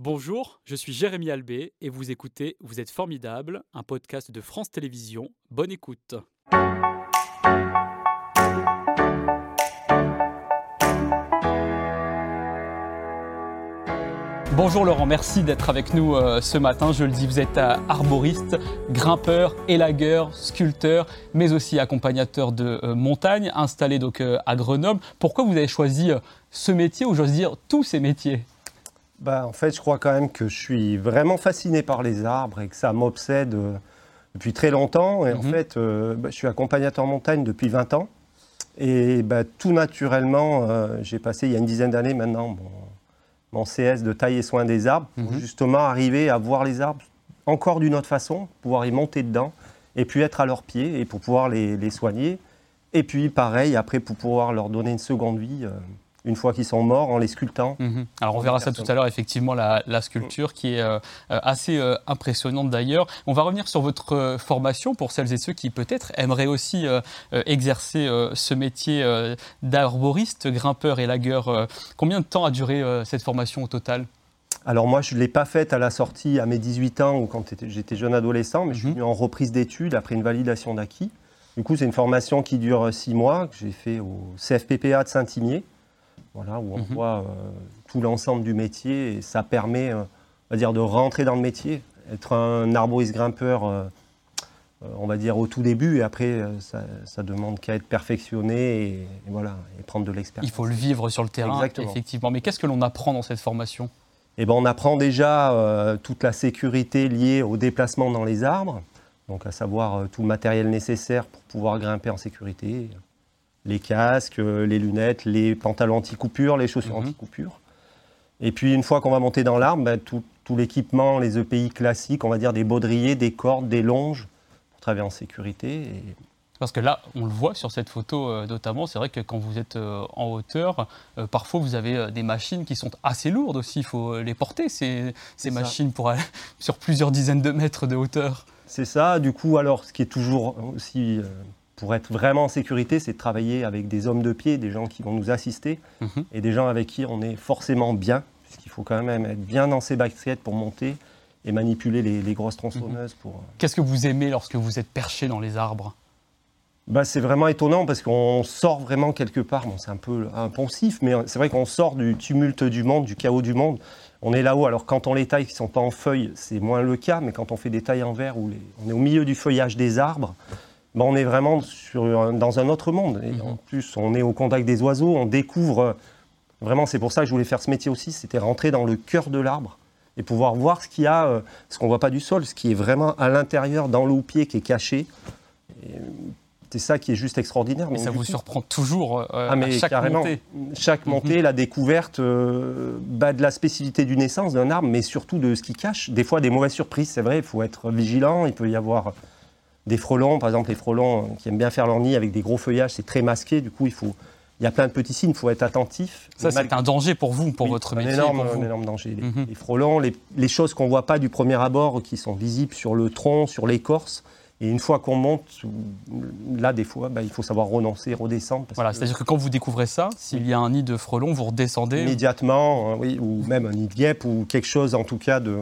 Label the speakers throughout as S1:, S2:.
S1: Bonjour, je suis Jérémy Albé et vous écoutez Vous êtes formidable, un podcast de France Télévisions. Bonne écoute. Bonjour Laurent, merci d'être avec nous euh, ce matin. Je le dis, vous êtes arboriste, grimpeur, élagueur, sculpteur, mais aussi accompagnateur de euh, montagne, installé donc euh, à Grenoble. Pourquoi vous avez choisi ce métier ou j'ose dire tous ces métiers?
S2: Bah, En fait, je crois quand même que je suis vraiment fasciné par les arbres et que ça m'obsède euh, depuis très longtemps. Et en mhm. fait, euh, bah, je suis accompagnateur en montagne depuis 20 ans. Et bah, tout naturellement, euh, j'ai passé il y a une dizaine d'années maintenant mon, CS de taille et soin des arbres pour mhm. justement arriver à voir les arbres encore d'une autre façon, pouvoir y monter dedans et puis être à leurs pieds et pour pouvoir les, les soigner. Et puis pareil, après pour pouvoir leur donner une seconde vie une fois qu'ils sont morts en les sculptant.
S1: Mhm. Alors on verra ça tout à l'heure, effectivement, la, sculpture qui est euh, euh, assez euh, impressionnante d'ailleurs. On va revenir sur votre formation pour celles et ceux qui peut-être aimeraient aussi exercer ce métier d'arboriste, grimpeur et lagueur. combien de temps a duré cette formation au total?
S2: Alors moi, je ne l'ai pas faite à la sortie à mes 18 ans ou quand j'étais jeune adolescent, mais je suis mhm. venu en reprise d'études après une validation d'acquis. Du coup, c'est une formation qui dure six mois, que j'ai fait au CFPPA de Saint-Imier voilà, où on mhm. voit euh, tout l'ensemble du métier et ça permet euh, on va dire, de rentrer dans le métier. Être un arboriste grimpeur, euh, on va dire au tout début, et après, ça, ça demande qu'à être perfectionné et, voilà, et prendre de l'expérience.
S1: Il faut le vivre sur le terrain, effectivement. Mais qu'est-ce que l'on apprend dans cette formation?
S2: Eh ben, On apprend déjà toute la sécurité liée au déplacement dans les arbres, donc à savoir tout le matériel nécessaire pour pouvoir grimper en sécurité, les casques, euh, les lunettes, les pantalons anti-coupure, les chaussures mhm. anti-coupure. Et puis une fois qu'on va monter dans l'arbre, ben, tout, l'équipement, les EPI classiques, on va dire des baudriers, des cordes, des longes, pour travailler en sécurité.
S1: Parce que là, on le voit sur cette photo euh, notamment, c'est vrai que quand vous êtes euh, en hauteur, parfois vous avez des machines qui sont assez lourdes aussi, il faut les porter, ces, ces machines pour aller sur plusieurs dizaines de mètres de hauteur.
S2: C'est ça, du coup, alors ce qui est toujours aussi pour être vraiment en sécurité, c'est de travailler avec des hommes de pied, des gens qui vont nous assister, mhm. et des gens avec qui on est forcément bien, puisqu'il faut quand même être bien dans ses baskets pour monter et manipuler les, grosses tronçonneuses. pour. Euh,
S1: Qu'est-ce que vous aimez lorsque vous êtes perché dans les arbres?
S2: Bah, c'est vraiment étonnant parce qu'on sort vraiment quelque part. Bon, c'est un peu impensif, mais c'est vrai qu'on sort du tumulte du monde, du chaos du monde. On est là-haut. Alors, quand on les taille qui ne sont pas en feuilles, c'est moins le cas, mais quand on fait des tailles en verre où on est au milieu du feuillage des arbres, ben, on est vraiment sur, dans un autre monde. Et en plus, on est au contact des oiseaux, on découvre. Vraiment, c'est pour ça que je voulais faire ce métier aussi, c'était rentrer dans le cœur de l'arbre et pouvoir voir ce qu'il y a, euh, ce qu'on ne voit pas du sol, ce qui est vraiment à l'intérieur, dans le pied qui est caché. C'est ça qui est juste extraordinaire.
S1: Mais ça vous surprend toujours euh, ah, à chaque montée.
S2: Chaque mhm. montée, la découverte euh, bah, de la spécificité du naissance d'un arbre, mais surtout de ce qui cache. Des fois, des mauvaises surprises, c'est vrai, il faut être vigilant. Il peut y avoir des frelons, par exemple les frelons euh, qui aiment bien faire leur nid avec des gros feuillages, c'est très masqué, du coup il faut, il y a plein de petits signes, il faut être attentif.
S1: Ça, c'est un danger pour vous, pour votre métier.
S2: Énorme, Un énorme danger. Les, mhm. frelons, les, les choses qu'on ne voit pas du premier abord, qui sont visibles sur le tronc, sur l'écorce, et une fois qu'on monte, là, des fois, bah, il faut savoir renoncer, redescendre.
S1: voilà, c'est-à-dire que quand vous découvrez ça, s'il y a un nid de frelons, vous redescendez
S2: Immédiatement, euh, oui, ou même un nid de guêpe, ou quelque chose, en tout cas, de,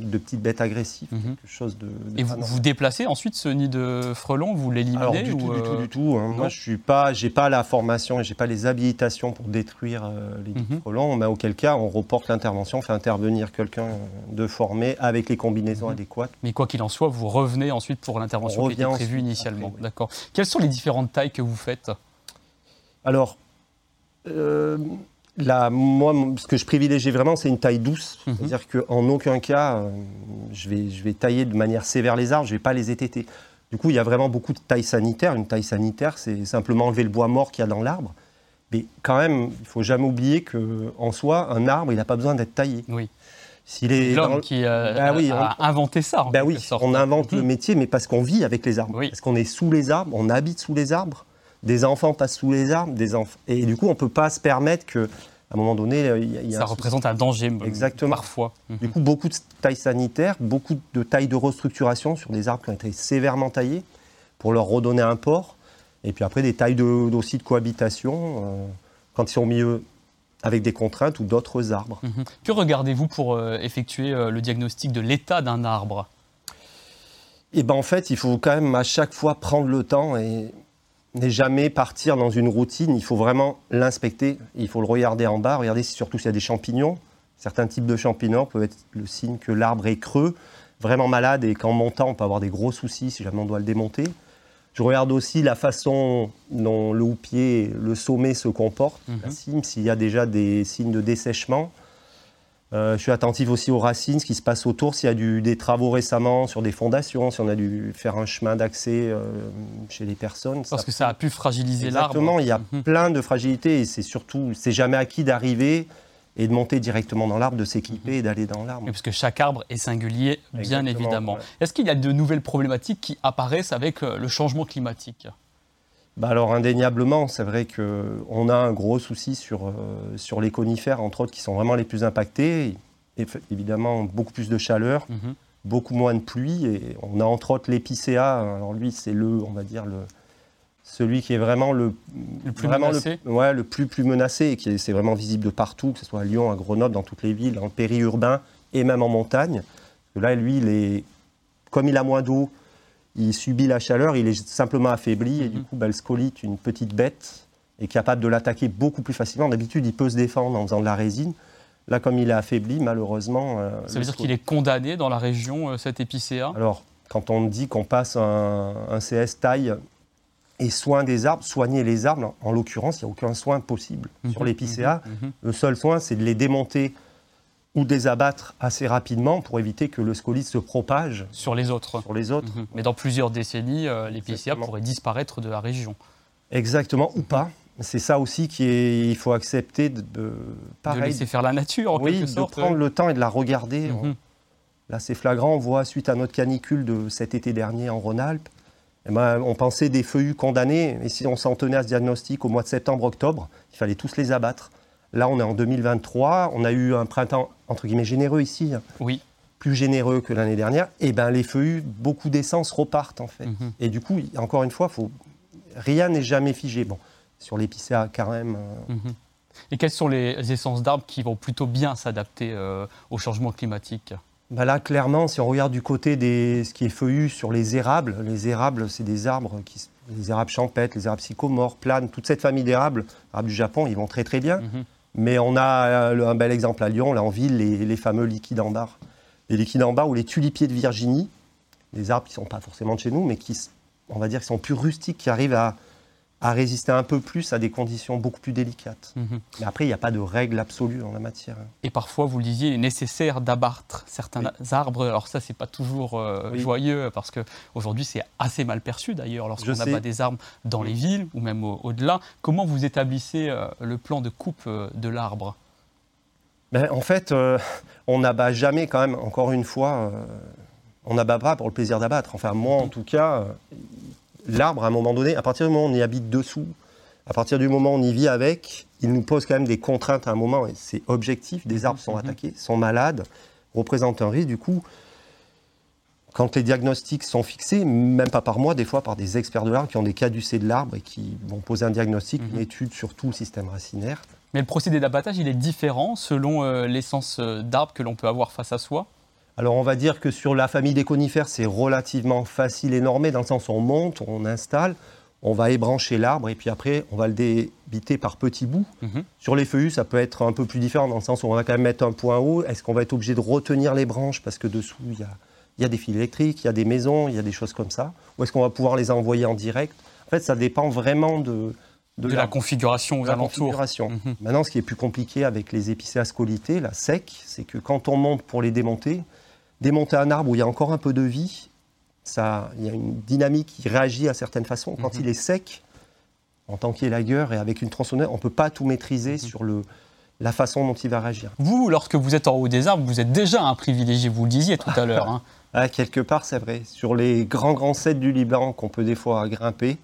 S2: de petites bêtes agressives. Mhm. quelque chose de,
S1: Et vous, vous déplacez ensuite ce nid de frelons, vous l'éliminez
S2: du tout, du tout, du tout. Hein. Moi, je n'ai pas, pas la formation et je n'ai pas les habilitations pour détruire euh, les nids de mhm. frelons, mais auquel cas, on reporte l'intervention, on fait intervenir quelqu'un de formé avec les combinaisons mhm. adéquates.
S1: Mais quoi qu'il en soit, vous revenez ensuite pour l'intervention intervention qui était prévue initialement. D'accord. Quelles sont les différentes tailles que vous faites
S2: Alors, euh, moi, ce que je privilégie vraiment, c'est une taille douce. Mhm. C'est-à-dire qu'en aucun cas, euh, je, vais, je vais tailler de manière sévère les arbres, je ne vais pas les étêter. Du coup, il y a vraiment beaucoup de tailles sanitaires. Une taille sanitaire, c'est simplement enlever le bois mort qu'il y a dans l'arbre. Mais quand même, il ne faut jamais oublier qu'en soi, un arbre, il n'a pas besoin d'être taillé.
S1: Oui. L'homme qui euh, bah a, inventé ça.
S2: Ben oui, on invente le mhm. métier, mais parce qu'on vit avec les arbres. Parce qu'on est sous les arbres, on habite sous les arbres. Des enfants passent sous les arbres, des enfants. Et du coup, on ne peut pas se permettre que, à un moment donné, il y a
S1: ça représente un danger.
S2: Exactement.
S1: Parfois.
S2: Du coup, beaucoup de tailles sanitaires, beaucoup de tailles de restructuration sur des arbres qui ont été sévèrement taillés pour leur redonner un port. Et puis après, des tailles de, aussi de cohabitation. Euh, quand ils sont au milieu avec des contraintes ou d'autres arbres.
S1: Mhm. Que regardez-vous pour euh, effectuer euh, le diagnostic de l'état d'un arbre?
S2: Eh ben en fait, il faut quand même à chaque fois prendre le temps et ne jamais partir dans une routine. Il faut vraiment l'inspecter. Il faut le regarder en bas, regarder surtout s'il y a des champignons. Certains types de champignons peuvent être le signe que l'arbre est creux, vraiment malade et qu'en montant, on peut avoir des gros soucis si jamais on doit le démonter. Je regarde aussi la façon dont le houppier, le sommet se comporte, la mhm. cime, s'il y a déjà des signes de dessèchement. Euh, je suis attentif aussi aux racines, ce qui se passe autour, s'il y a des travaux récemment sur des fondations, si on a dû faire un chemin d'accès euh, chez les personnes.
S1: Parce que ça a pu fragiliser l'arbre.
S2: Exactement, il y a mhm. plein de fragilités et c'est surtout, c'est jamais acquis d'arriver et de monter directement dans l'arbre, de s'équiper et d'aller dans l'arbre.
S1: Parce que chaque arbre est singulier, bien évidemment. Est-ce qu'il y a de nouvelles problématiques qui apparaissent avec euh, le changement climatique?
S2: Bah alors indéniablement, c'est vrai qu'on a un gros souci sur, euh, sur les conifères, entre autres, qui sont vraiment les plus impactés. Et, évidemment, beaucoup plus de chaleur, mhm. beaucoup moins de pluie. Et on a entre autres l'épicéa. Alors lui, c'est le, on va dire, le, celui qui est vraiment le,
S1: plus menacé.
S2: Le, ouais, le plus, plus menacé et qui c'est vraiment visible de partout, que ce soit à Lyon, à Grenoble, dans toutes les villes, le périurbain et même en montagne. Là, lui, il est, comme il a moins d'eau, il subit la chaleur, il est simplement affaibli et du mhm. coup, bah, le scolite, une petite bête, est capable de l'attaquer beaucoup plus facilement. D'habitude, il peut se défendre en faisant de la résine. Là, comme il est affaibli, malheureusement.
S1: Euh, Ça veut dire qu'il est condamné dans la région, euh, cet épicéa?
S2: Alors, quand on dit qu'on passe un, un CS taille et soin des arbres, soigner les arbres, en, l'occurrence, il n'y a aucun soin possible mhm, sur l'épicéa. Mhm, mhm. Le seul soin, c'est de les démonter ou de les abattre assez rapidement pour éviter que le scolyte se propage
S1: sur les autres.
S2: Sur les autres.
S1: Mais dans plusieurs décennies, euh, l'épicéa pourrait disparaître de la région.
S2: Exactement, ou pas. C'est ça aussi qu'il faut accepter de,
S1: de, laisser faire la nature, en
S2: quelque
S1: sorte.
S2: de prendre le temps et de la regarder. Là, c'est flagrant. On voit, suite à notre canicule de cet été dernier en Rhône-Alpes, eh ben, on pensait des feuillus condamnés, et si on s'en tenait à ce diagnostic au mois de septembre-octobre, il fallait tous les abattre. Là, on est en 2023, on a eu un printemps, entre guillemets, généreux ici. Hein.
S1: Oui.
S2: Plus généreux que l'année dernière. Et ben les feuillus, beaucoup d'essence repartent, en fait. Mhm. Et du coup, encore une fois, faut... rien n'est jamais figé. Bon, sur l'épicéa, quand même. Euh, mhm.
S1: Et quelles sont les essences d'arbres qui vont plutôt bien s'adapter euh, au changement climatique?
S2: Bah là, clairement, si on regarde du côté de ce qui est feuillu sur les érables, les érables, c'est des arbres, qui, les érables champêtres, les érables sycomores, planes, toute cette famille d'érables, érables du Japon, ils vont très très bien. Mhm. Mais on a euh, un bel exemple à Lyon, là en ville, les, fameux liquides en barre. Les liquides en barre ou les tulipiers de Virginie, des arbres qui ne sont pas forcément de chez nous, mais qui, on va dire, qui sont plus rustiques, qui arrivent à, à résister un peu plus à des conditions beaucoup plus délicates. Mhm. Mais après, il n'y a pas de règle absolue en la matière.
S1: Et parfois, vous le disiez, il est nécessaire d'abattre certains arbres. Alors ça, c'est pas toujours euh, joyeux parce qu'aujourd'hui, c'est assez mal perçu d'ailleurs lorsqu'on abat des arbres dans les villes ou même au-delà. Comment vous établissez euh, le plan de coupe euh, de l'arbre?
S2: Ben, En fait, on n'abat jamais quand même, encore une fois, on n'abat pas pour le plaisir d'abattre. Enfin, moi, en tout cas, l'arbre, à un moment donné, à partir du moment où on y habite dessous, à partir du moment où on y vit avec, il nous pose quand même des contraintes à un moment, et c'est objectif. Des arbres sont mhm. attaqués, sont malades, représentent un risque. Du coup, quand les diagnostics sont fixés, même pas par moi, des fois par des experts de l'arbre qui ont des caducées de l'arbre et qui vont poser un diagnostic, une mhm. étude sur tout le système racinaire.
S1: Mais le procédé d'abattage, il est différent selon euh, l'essence euh, d'arbre que l'on peut avoir face à soi?
S2: Alors on va dire que sur la famille des conifères, c'est relativement facile et normé, dans le sens où on monte, on installe, on va ébrancher l'arbre et puis après on va le débiter par petits bouts. Mhm. Sur les feuillus, ça peut être un peu plus différent, dans le sens où on va quand même mettre un point haut. Est-ce qu'on va être obligé de retenir les branches parce que dessous il y a, des fils électriques, il y a des maisons, il y a des choses comme ça? Ou est-ce qu'on va pouvoir les envoyer en direct? En fait, ça dépend vraiment de,
S1: de, la, configuration aux alentours.
S2: Mhm. Maintenant, ce qui est plus compliqué avec les épicéas scolités, la sec, c'est que quand on monte pour les démonter, démonter un arbre où il y a encore un peu de vie, ça, il y a une dynamique qui réagit à certaines façons. Quand mhm. il est sec, en tant qu'élagueur et avec une tronçonneuse, on ne peut pas tout maîtriser mhm. sur le, la façon dont il va réagir.
S1: Vous, lorsque vous êtes en haut des arbres, vous êtes déjà un privilégié, vous le disiez tout à l'heure. Hein.
S2: ah, quelque part, c'est vrai. Sur les grands, grands sets du Liban qu'on peut des fois grimper,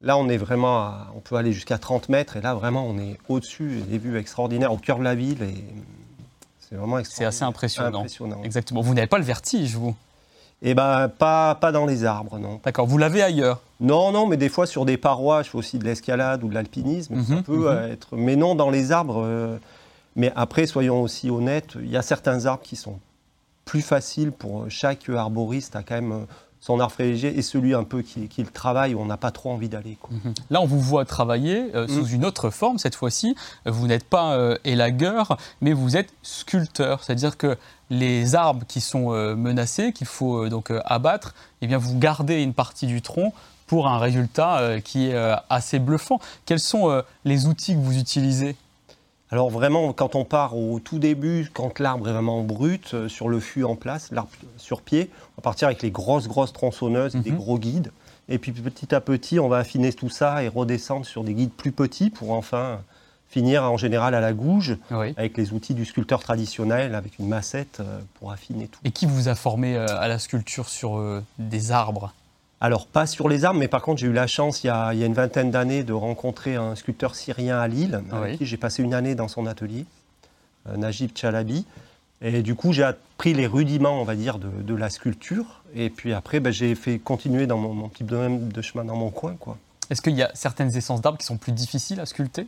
S2: là, on est vraiment, on peut aller jusqu'à 30 mètres, et là, vraiment, on est au-dessus, des vues extraordinaires, au cœur de la ville, et
S1: c'est vraiment C'est assez impressionnant. Exactement. Vous n'avez pas le vertige, vous?
S2: Eh ben, pas, pas dans les arbres, non.
S1: D'accord, vous l'avez ailleurs?
S2: Non, non, mais des fois sur des parois, je fais aussi de l'escalade ou de l'alpinisme, ça
S1: Mhm,
S2: peut
S1: mhm.
S2: être... Mais non, dans les arbres... euh, Mais après, soyons aussi honnêtes, il y a certains arbres qui sont plus faciles pour chaque arboriste a quand même euh, son arbre privilégié et celui un peu qui, qui le travaille où on n'a pas trop envie d'aller.
S1: Mhm. Là, on vous voit travailler euh, sous
S2: Mm.
S1: une autre forme cette fois-ci. Vous n'êtes pas euh, élagueur, mais vous êtes sculpteur. C'est-à-dire que les arbres qui sont euh, menacés, qu'il faut donc abattre, eh bien, vous gardez une partie du tronc pour un résultat qui est assez bluffant. Quels sont les outils que vous utilisez?
S2: Alors vraiment, quand on part au tout début, quand l'arbre est vraiment brut, euh, sur le fût en place, l'arbre sur pied, on va partir avec les grosses, grosses tronçonneuses, et des
S1: Mhm.
S2: gros guides. Et puis petit à petit, on va affiner tout ça et redescendre sur des guides plus petits pour enfin finir en général à la gouge
S1: Oui.
S2: avec les outils du sculpteur traditionnel, avec une massette euh, pour affiner tout.
S1: Et qui vous a formé euh, à la sculpture sur euh, des arbres?
S2: Alors, pas sur les arbres, mais par contre, j'ai eu la chance, il y a, il y a une vingtaine d'années, de rencontrer un sculpteur syrien à Lille,
S1: Ah
S2: avec qui j'ai passé une année dans son atelier, euh, Najib Chalabi. Et du coup, j'ai appris les rudiments, on va dire, de, de la sculpture. Et puis après, ben, j'ai fait continuer dans mon, mon petit domaine de chemin dans mon coin. Quoi.
S1: Est-ce qu'il y a certaines essences d'arbres qui sont plus difficiles à sculpter?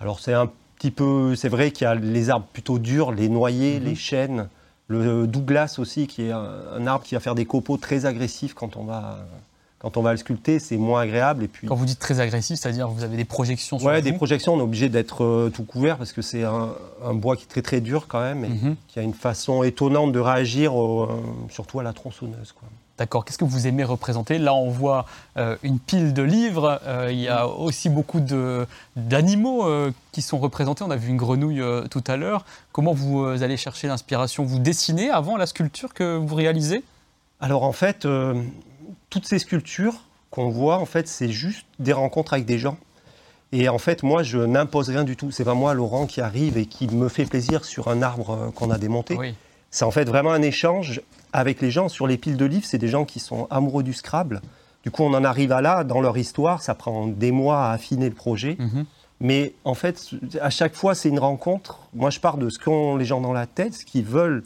S2: Alors, c'est un petit peu. C'est vrai qu'il y a les arbres plutôt durs, les noyers,
S1: Mhm.
S2: les chênes, le Douglas aussi, qui est un, arbre qui va faire des copeaux très agressifs quand on va. Quand on va le sculpter, c'est moins agréable. Et puis,
S1: Quand vous dites très agressif, c'est-à-dire vous avez des projections sur vous
S2: des projections, on est obligé d'être euh, tout couvert parce que c'est un, un bois qui est très très dur quand même et
S1: Mhm.
S2: qui a une façon étonnante de réagir, au- euh, surtout à la tronçonneuse. Quoi.
S1: D'accord. Qu'est-ce que vous aimez représenter? Là, on voit euh, une pile de livres. euh, il y a aussi beaucoup d'animaux euh, qui sont représentés. On a vu une grenouille tout à l'heure. Comment vous allez chercher l'inspiration? Vous dessinez avant la sculpture que vous réalisez?
S2: Alors en fait, toutes ces sculptures qu'on voit, en fait, c'est juste des rencontres avec des gens. Et en fait, moi, je n'impose rien du tout. C'est pas moi, Laurent, qui arrive et qui me fait plaisir sur un arbre qu'on a démonté.
S1: Oui.
S2: C'est en fait vraiment un échange avec les gens. Sur les piles de livres, c'est des gens qui sont amoureux du Scrabble. Du coup, on en arrive à là, dans leur histoire, ça prend des mois à affiner le projet.
S1: Mhm.
S2: Mais en fait, à chaque fois, c'est une rencontre. Moi, je pars de ce qu'ont les gens dans la tête, ce qu'ils veulent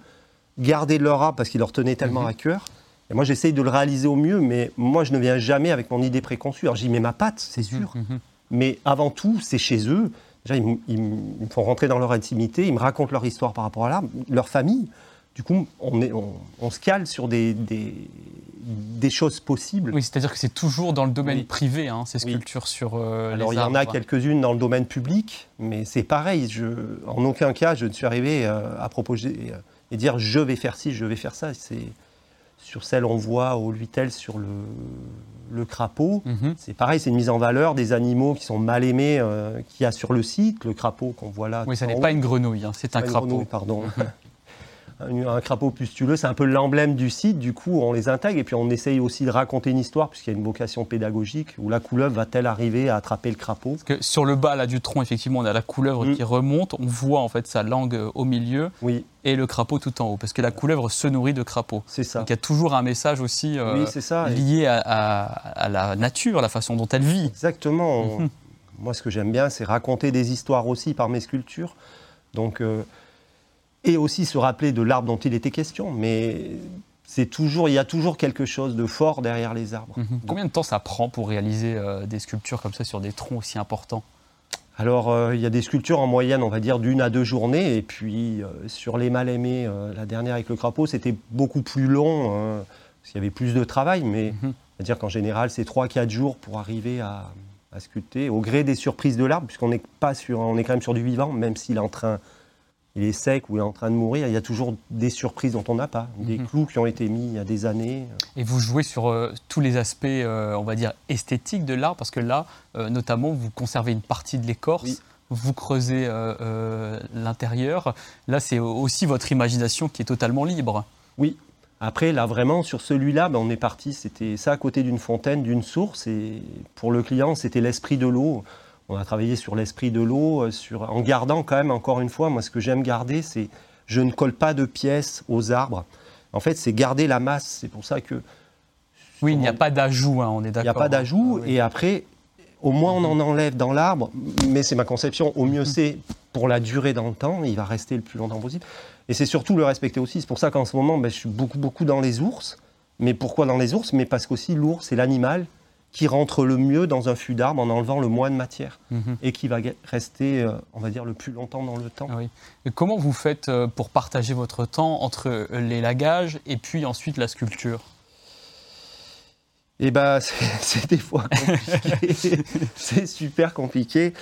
S2: garder de leur art parce qu'ils leur tenaient tellement
S1: Mhm.
S2: à cœur. Et moi, j'essaye de le réaliser au mieux, mais moi, je ne viens jamais avec mon idée préconçue. Alors, j'y mets ma patte, c'est sûr.
S1: Mhm.
S2: Mais avant tout, c'est chez eux. Déjà, ils, me- ils me ils me font rentrer dans leur intimité, ils me racontent leur histoire par rapport à l'arbre, leur famille. Du coup, on, est, on, on se cale sur des, des, des choses possibles.
S1: Oui, c'est-à-dire que c'est toujours dans le domaine
S2: Oui.
S1: privé, hein, ces
S2: Oui.
S1: sculptures sur euh,
S2: Alors,
S1: les
S2: il y en a quelques-unes dans le domaine public, mais c'est pareil. Je, en aucun cas, je ne suis arrivé euh, à proposer euh, et dire je vais faire ci, je vais faire ça. C'est sur celle on voit au Luitel sur le, le crapaud.
S1: Mhm.
S2: C'est pareil, c'est une mise en valeur des animaux qui sont mal aimés euh, qu'il y a sur le site. Le crapaud qu'on voit là.
S1: Oui, ça n'est
S2: haut.
S1: pas une grenouille, hein, c'est un crapaud.
S2: grenouille, pardon. un, un crapaud pustuleux, c'est un peu l'emblème du site. Du coup, on les intègre et puis on essaye aussi de raconter une histoire puisqu'il y a une vocation pédagogique où la couleuvre va-t-elle arriver à attraper le crapaud?
S1: Parce que sur le bas là, du tronc, effectivement, on a la couleuvre
S2: Mm.
S1: qui remonte. On voit en fait sa langue euh, au milieu
S2: Oui,
S1: et le crapaud tout en haut. Parce que la couleuvre se nourrit de crapauds.
S2: c'est ça.
S1: Donc il y a toujours un message aussi euh,
S2: oui, ça.
S1: Lié à, à- à la nature, la façon dont elle vit.
S2: Exactement. Moi, ce que j'aime bien, c'est raconter des histoires aussi par mes sculptures. Donc, euh, et aussi se rappeler de l'arbre dont il était question. Mais c'est toujours, il y a toujours quelque chose de fort derrière les arbres.
S1: Mhm. Combien de temps ça prend pour réaliser euh, des sculptures comme ça sur des troncs aussi importants?
S2: Alors, euh, il y a des sculptures en moyenne, on va dire, d'une à deux journées. Et puis, euh, sur les mal aimés, euh, la dernière avec le crapaud, c'était beaucoup plus long, hein, parce qu'il y avait plus de travail. Mais
S1: Mhm.
S2: c'est-à-dire qu'en général, c'est 3-4 jours pour arriver à, à sculpter, au gré des surprises de l'arbre, puisqu'on n'est pas sur, on est quand même sur du vivant, même s'il est en train, il est sec ou il est en train de mourir, il y a toujours des surprises dont on n'a pas, des
S1: Mhm.
S2: clous qui ont été mis il y a des années.
S1: Et vous jouez sur euh, tous les aspects, euh, on va dire, esthétiques de l'arbre, parce que là, euh, notamment, vous conservez une partie de l'écorce,
S2: Oui.
S1: vous creusez l'intérieur. Là, c'est aussi votre imagination qui est totalement libre.
S2: Oui. Après, là, vraiment, sur celui-là, ben, on est parti, c'était ça à côté d'une fontaine, d'une source. Et pour le client, c'était l'esprit de l'eau. On a travaillé sur l'esprit de l'eau, euh, sur... en gardant quand même, encore une fois, moi, ce que j'aime garder, c'est je ne colle pas de pièces aux arbres. En fait, c'est garder la masse. C'est pour ça que
S1: Oui, il n'y a pas d'ajout, hein, on est
S2: il
S1: d'accord.
S2: n'y a pas d'ajout.
S1: Ah oui.
S2: Et après, au moins, on en enlève dans l'arbre. Mais c'est ma conception. Au mieux, c'est pour la durée dans le temps. Il va rester le plus longtemps possible. Et c'est surtout le respecter aussi. C'est pour ça qu'en ce moment, ben, je suis beaucoup, beaucoup dans les ours. Mais pourquoi dans les ours? Mais parce qu'aussi l'ours, c'est l'animal qui rentre le mieux dans un fût d'arbre en enlevant le moins de matière
S1: Mhm.
S2: et qui va rester, euh, on va dire, le plus longtemps dans le temps.
S1: Ah oui. Et comment vous faites euh, pour partager votre temps entre euh, les lagages et puis ensuite la sculpture?
S2: Et ben, c'est c'est des fois compliqué. c'est super compliqué.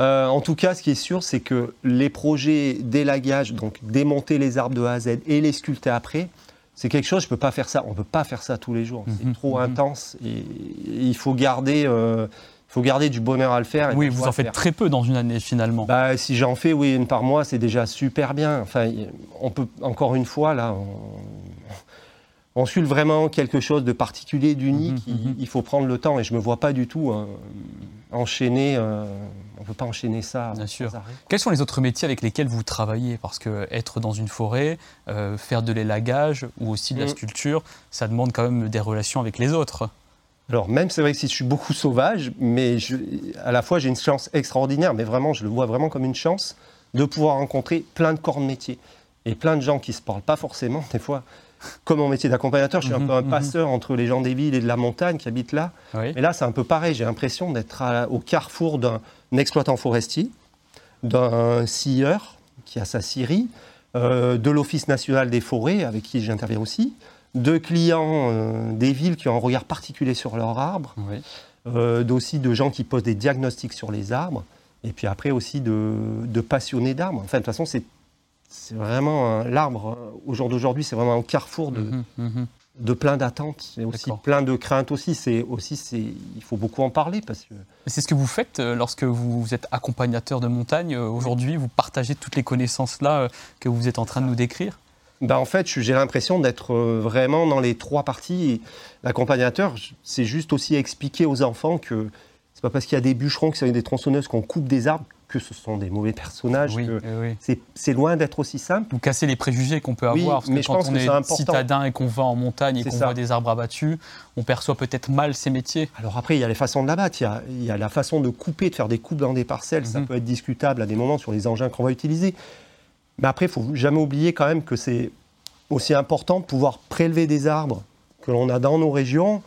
S2: Euh, en tout cas, ce qui est sûr, c'est que les projets d'élagage, donc démonter les arbres de A à Z et les sculpter après, c'est quelque chose, je peux pas faire ça. On peut pas faire ça tous les jours. C'est
S1: Mhm,
S2: trop
S1: mhm.
S2: intense et, et il faut garder, euh, faut garder du bonheur à le faire. et
S1: Oui, vous en faites
S2: faire.
S1: très peu dans une année finalement.
S2: Bah, si j'en fais, oui, une par mois, c'est déjà super bien. Enfin, on peut, encore une fois, là, on, on sculpte vraiment quelque chose de particulier, d'unique.
S1: Mhm,
S2: il,
S1: mhm.
S2: il faut prendre le temps et je me vois pas du tout hein, enchaîner. euh, on peut pas enchaîner ça.
S1: Bien sûr. Quels sont les autres métiers avec lesquels vous travaillez? Parce que être dans une forêt, euh, faire de l'élagage ou aussi de la
S2: Mm.
S1: sculpture, ça demande quand même des relations avec les autres.
S2: Alors, même, c'est vrai que si je suis beaucoup sauvage, mais je- à la fois, j'ai une chance extraordinaire, mais vraiment, je le vois vraiment comme une chance de pouvoir rencontrer plein de corps de métier et plein de gens qui se parlent pas forcément, des fois. Comme mon métier d'accompagnateur, je suis
S1: Mhm,
S2: un peu un
S1: mhm.
S2: passeur entre les gens des villes et de la montagne qui habitent là.
S1: Oui.
S2: Et là, c'est un peu pareil. J'ai l'impression d'être au carrefour d'un exploitant forestier, d'un scieur qui a sa scierie, euh, de l'Office national des forêts, avec qui j'interviens aussi, de clients euh, des villes qui ont un regard particulier sur leurs arbres,
S1: Oui.
S2: euh, aussi de gens qui posent des diagnostics sur les arbres, et puis après aussi de, de passionnés d'arbres. Enfin, de toute façon, c'est c'est vraiment l'arbre, euh, au jour d'aujourd'hui, c'est vraiment un carrefour de,
S1: Mhm, mhm.
S2: de plein d'attentes et aussi plein de craintes aussi. C'est aussi, c'est, il faut beaucoup en parler parce que
S1: C'est ce que vous faites euh, lorsque vous êtes accompagnateur de montagne. euh, Aujourd'hui, vous partagez toutes les connaissances là euh, que vous êtes en train de nous décrire?
S2: Ben, en fait, j'ai l'impression d'être vraiment dans les trois parties. L'accompagnateur, c'est juste aussi expliquer aux enfants que c'est pas parce qu'il y a des bûcherons, que c'est des tronçonneuses qu'on coupe des arbres que ce sont des mauvais personnages.
S1: Oui,
S2: que
S1: oui, oui.
S2: c'est, loin d'être aussi simple.
S1: Vous cassez les préjugés qu'on peut
S2: Oui,
S1: avoir.
S2: mais
S1: que
S2: je
S1: quand
S2: pense
S1: on
S2: que
S1: est
S2: c'est important.
S1: citadin et qu'on va en montagne et qu'on voit des arbres abattus, on perçoit peut-être mal ces métiers.
S2: Alors après, il y a les façons de l'abattre, il y a, il y a la façon de couper, de faire des coupes dans des parcelles. Ça
S1: Mhm.
S2: peut être discutable à des moments sur les engins qu'on va utiliser. Mais après, il faut jamais oublier quand même que c'est aussi important de pouvoir prélever des arbres que l'on a dans nos régions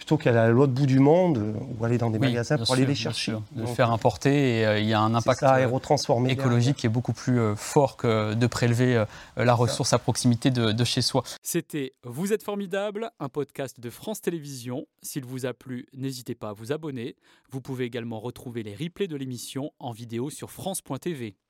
S2: plutôt qu'aller à l'autre bout du monde euh, ou aller dans des
S1: Oui,
S2: magasins pour aller les chercher.
S1: sûr. De
S2: Donc,
S1: faire importer, et euh, il y a un impact
S2: ça,
S1: euh, écologique qui est beaucoup plus euh, fort que de prélever euh, la ressource à proximité de, de chez soi. C'était Vous êtes formidable, un podcast de France Télévisions. S'il vous a plu, n'hésitez pas à vous abonner. Vous pouvez également retrouver les replays de l'émission en vidéo sur France.tv.